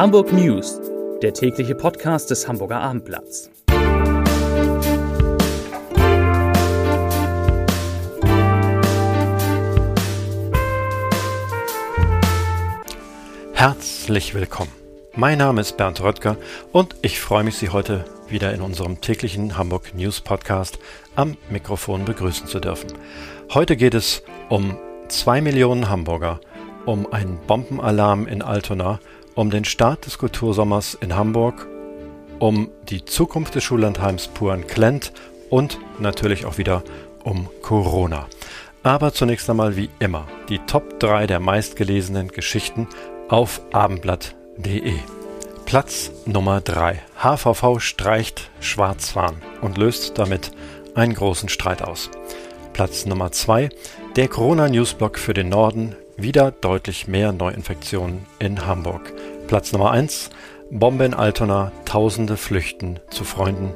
Hamburg News, der tägliche Podcast des Hamburger Abendblatts. Herzlich willkommen. Mein Name ist Bernd Röttger und ich freue mich, Sie heute wieder in unserem täglichen Hamburg News Podcast am Mikrofon begrüßen zu dürfen. Heute geht es um zwei Millionen Hamburger, um einen Bombenalarm in Altona, um den Start des Kultursommers in Hamburg, um die Zukunft des Schullandheims Puan-Klent und natürlich auch wieder um Corona. Aber zunächst einmal wie immer die Top 3 der meistgelesenen Geschichten auf abendblatt.de. Platz Nummer 3. HVV streicht Schwarzfahren und löst damit einen großen Streit aus. Platz Nummer 2. Der Corona-Newsblock für den Norden. Wieder deutlich mehr Neuinfektionen in Hamburg. Platz Nummer 1. Bombe in Altona. Tausende flüchten zu Freunden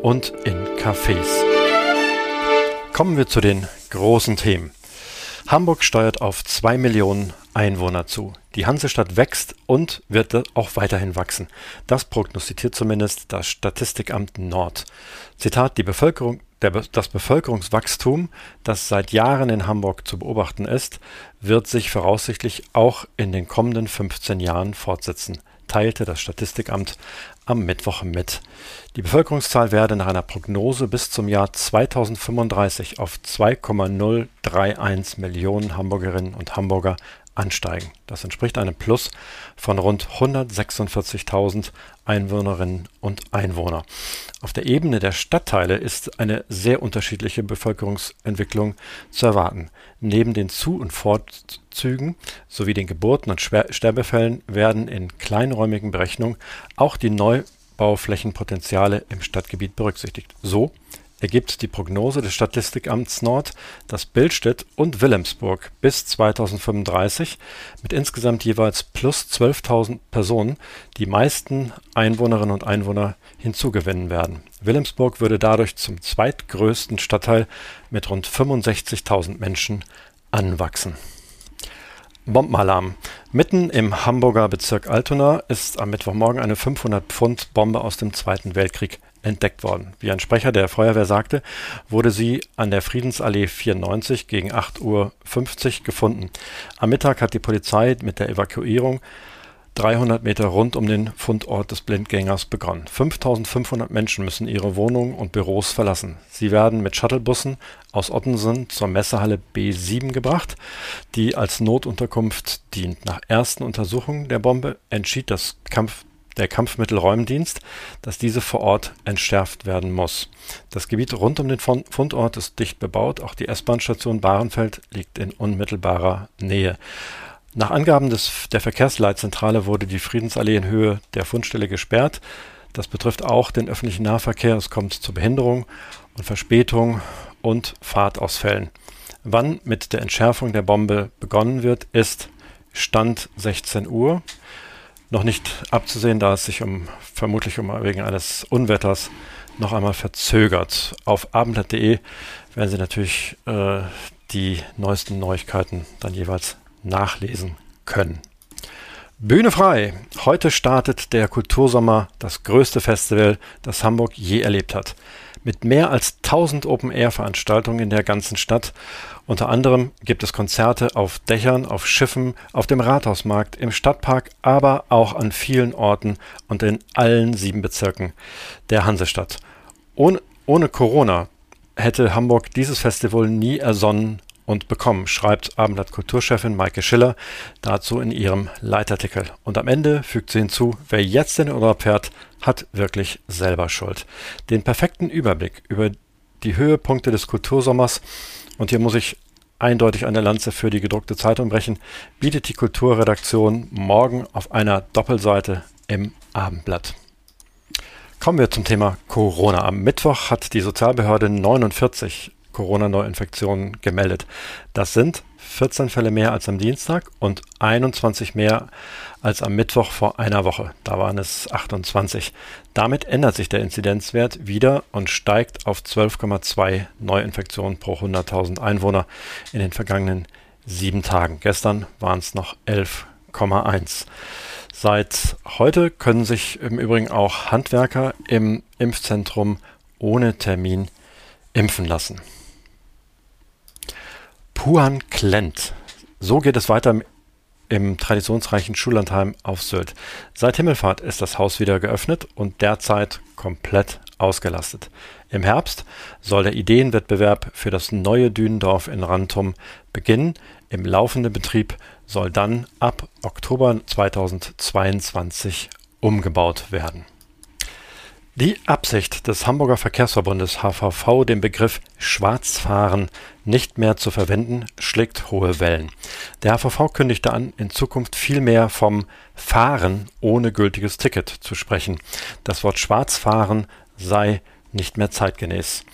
und in Cafés. Kommen wir zu den großen Themen. Hamburg steuert auf 2 Millionen Einwohner zu. Die Hansestadt wächst und wird auch weiterhin wachsen. Das prognostiziert zumindest das Statistikamt Nord. Zitat, die Bevölkerung, der, das Bevölkerungswachstum, das seit Jahren in Hamburg zu beobachten ist, wird sich voraussichtlich auch in den kommenden 15 Jahren fortsetzen teilte das Statistikamt am Mittwoch mit. Die Bevölkerungszahl werde nach einer Prognose bis zum Jahr 2035 auf 2,031 Millionen Hamburgerinnen und Hamburger ansteigen. Das entspricht einem Plus von rund 146.000 Einwohnerinnen und Einwohner. Auf der Ebene der Stadtteile ist eine sehr unterschiedliche Bevölkerungsentwicklung zu erwarten. Neben den Zu- und Fortzügen sowie den Geburten und Sterbefällen werden in kleinräumigen Berechnungen auch die Neubauflächenpotenziale im Stadtgebiet berücksichtigt. So ergibt die Prognose des Statistikamts Nord, dass Billstedt und Wilhelmsburg bis 2035 mit insgesamt jeweils plus 12.000 Personen die meisten Einwohnerinnen und Einwohner hinzugewinnen werden. Wilhelmsburg würde dadurch zum zweitgrößten Stadtteil mit rund 65.000 Menschen anwachsen. Bombenalarm. Mitten im Hamburger Bezirk Altona ist am Mittwochmorgen eine 500 Pfund Bombe aus dem Zweiten Weltkrieg entdeckt worden. Wie ein Sprecher der Feuerwehr sagte, wurde sie an der Friedensallee 94 gegen 8.50 Uhr gefunden. Am Mittag hat die Polizei mit der Evakuierung 300 Meter rund um den Fundort des Blindgängers begonnen. 5500 Menschen müssen ihre Wohnungen und Büros verlassen. Sie werden mit Shuttlebussen aus Ottensen zur Messehalle B7 gebracht, die als Notunterkunft dient. Nach ersten Untersuchungen der Bombe entschied das Kampf der Kampfmittelräumdienst, dass diese vor Ort entschärft werden muss. Das Gebiet rund um den Fundort ist dicht bebaut, auch die S-Bahn-Station Bahrenfeld liegt in unmittelbarer Nähe. Nach Angaben des, der Verkehrsleitzentrale wurde die Friedensallee in Höhe der Fundstelle gesperrt. Das betrifft auch den öffentlichen Nahverkehr. Es kommt zur Behinderung und Verspätung und Fahrtausfällen. Wann mit der Entschärfung der Bombe begonnen wird, ist Stand 16 Uhr noch nicht abzusehen, da es sich um vermutlich um wegen eines Unwetters noch einmal verzögert. Auf abendblatt.de werden Sie natürlich äh, die neuesten Neuigkeiten dann jeweils nachlesen können. Bühne frei. Heute startet der Kultursommer, das größte Festival, das Hamburg je erlebt hat mit mehr als 1000 Open-Air-Veranstaltungen in der ganzen Stadt. Unter anderem gibt es Konzerte auf Dächern, auf Schiffen, auf dem Rathausmarkt, im Stadtpark, aber auch an vielen Orten und in allen sieben Bezirken der Hansestadt. Ohne, ohne Corona hätte Hamburg dieses Festival nie ersonnen und bekommen, schreibt Abendblatt Kulturchefin Maike Schiller dazu in ihrem Leitartikel. Und am Ende fügt sie hinzu, wer jetzt in den Urlaub fährt, hat wirklich selber Schuld. Den perfekten Überblick über die Höhepunkte des Kultursommers, und hier muss ich eindeutig eine Lanze für die gedruckte Zeitung brechen, bietet die Kulturredaktion morgen auf einer Doppelseite im Abendblatt. Kommen wir zum Thema Corona. Am Mittwoch hat die Sozialbehörde 49 Corona-Neuinfektionen gemeldet. Das sind 14 Fälle mehr als am Dienstag und 21 mehr als am Mittwoch vor einer Woche. Da waren es 28. Damit ändert sich der Inzidenzwert wieder und steigt auf 12,2 Neuinfektionen pro 100.000 Einwohner in den vergangenen sieben Tagen. Gestern waren es noch 11,1. Seit heute können sich im Übrigen auch Handwerker im Impfzentrum ohne Termin impfen lassen. Puan Klent. So geht es weiter im traditionsreichen Schullandheim auf Sylt. Seit Himmelfahrt ist das Haus wieder geöffnet und derzeit komplett ausgelastet. Im Herbst soll der Ideenwettbewerb für das neue Dünendorf in Rantum beginnen. Im laufenden Betrieb soll dann ab Oktober 2022 umgebaut werden. Die Absicht des Hamburger Verkehrsverbundes HVV, den Begriff Schwarzfahren nicht mehr zu verwenden, schlägt hohe Wellen. Der HVV kündigte an, in Zukunft viel mehr vom Fahren ohne gültiges Ticket zu sprechen. Das Wort Schwarzfahren sei nicht mehr zeitgemäß.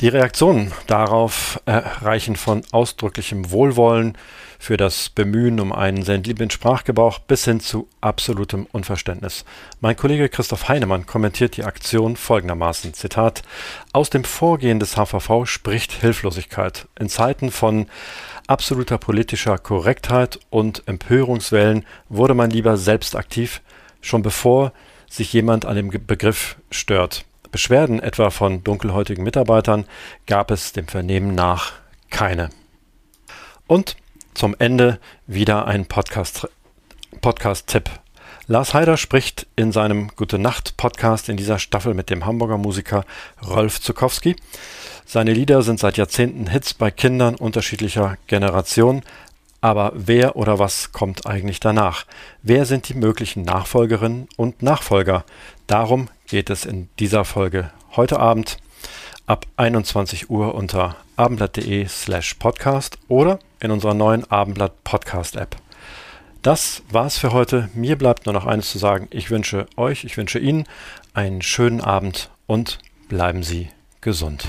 Die Reaktionen darauf reichen von ausdrücklichem Wohlwollen für das Bemühen um einen sensiblen Sprachgebrauch bis hin zu absolutem Unverständnis. Mein Kollege Christoph Heinemann kommentiert die Aktion folgendermaßen: Zitat: Aus dem Vorgehen des HVV spricht Hilflosigkeit. In Zeiten von absoluter politischer Korrektheit und Empörungswellen wurde man lieber selbst aktiv, schon bevor sich jemand an dem Begriff stört. Beschwerden etwa von dunkelhäutigen Mitarbeitern gab es dem Vernehmen nach keine. Und zum Ende wieder ein Podcast-Tipp. Podcast Lars Heider spricht in seinem Gute Nacht Podcast in dieser Staffel mit dem Hamburger Musiker Rolf Zukowski. Seine Lieder sind seit Jahrzehnten Hits bei Kindern unterschiedlicher Generationen. Aber wer oder was kommt eigentlich danach? Wer sind die möglichen Nachfolgerinnen und Nachfolger? Darum geht es in dieser Folge heute Abend ab 21 Uhr unter abendblatt.de slash podcast oder in unserer neuen Abendblatt Podcast App. Das war's für heute. Mir bleibt nur noch eines zu sagen. Ich wünsche euch, ich wünsche Ihnen einen schönen Abend und bleiben Sie gesund.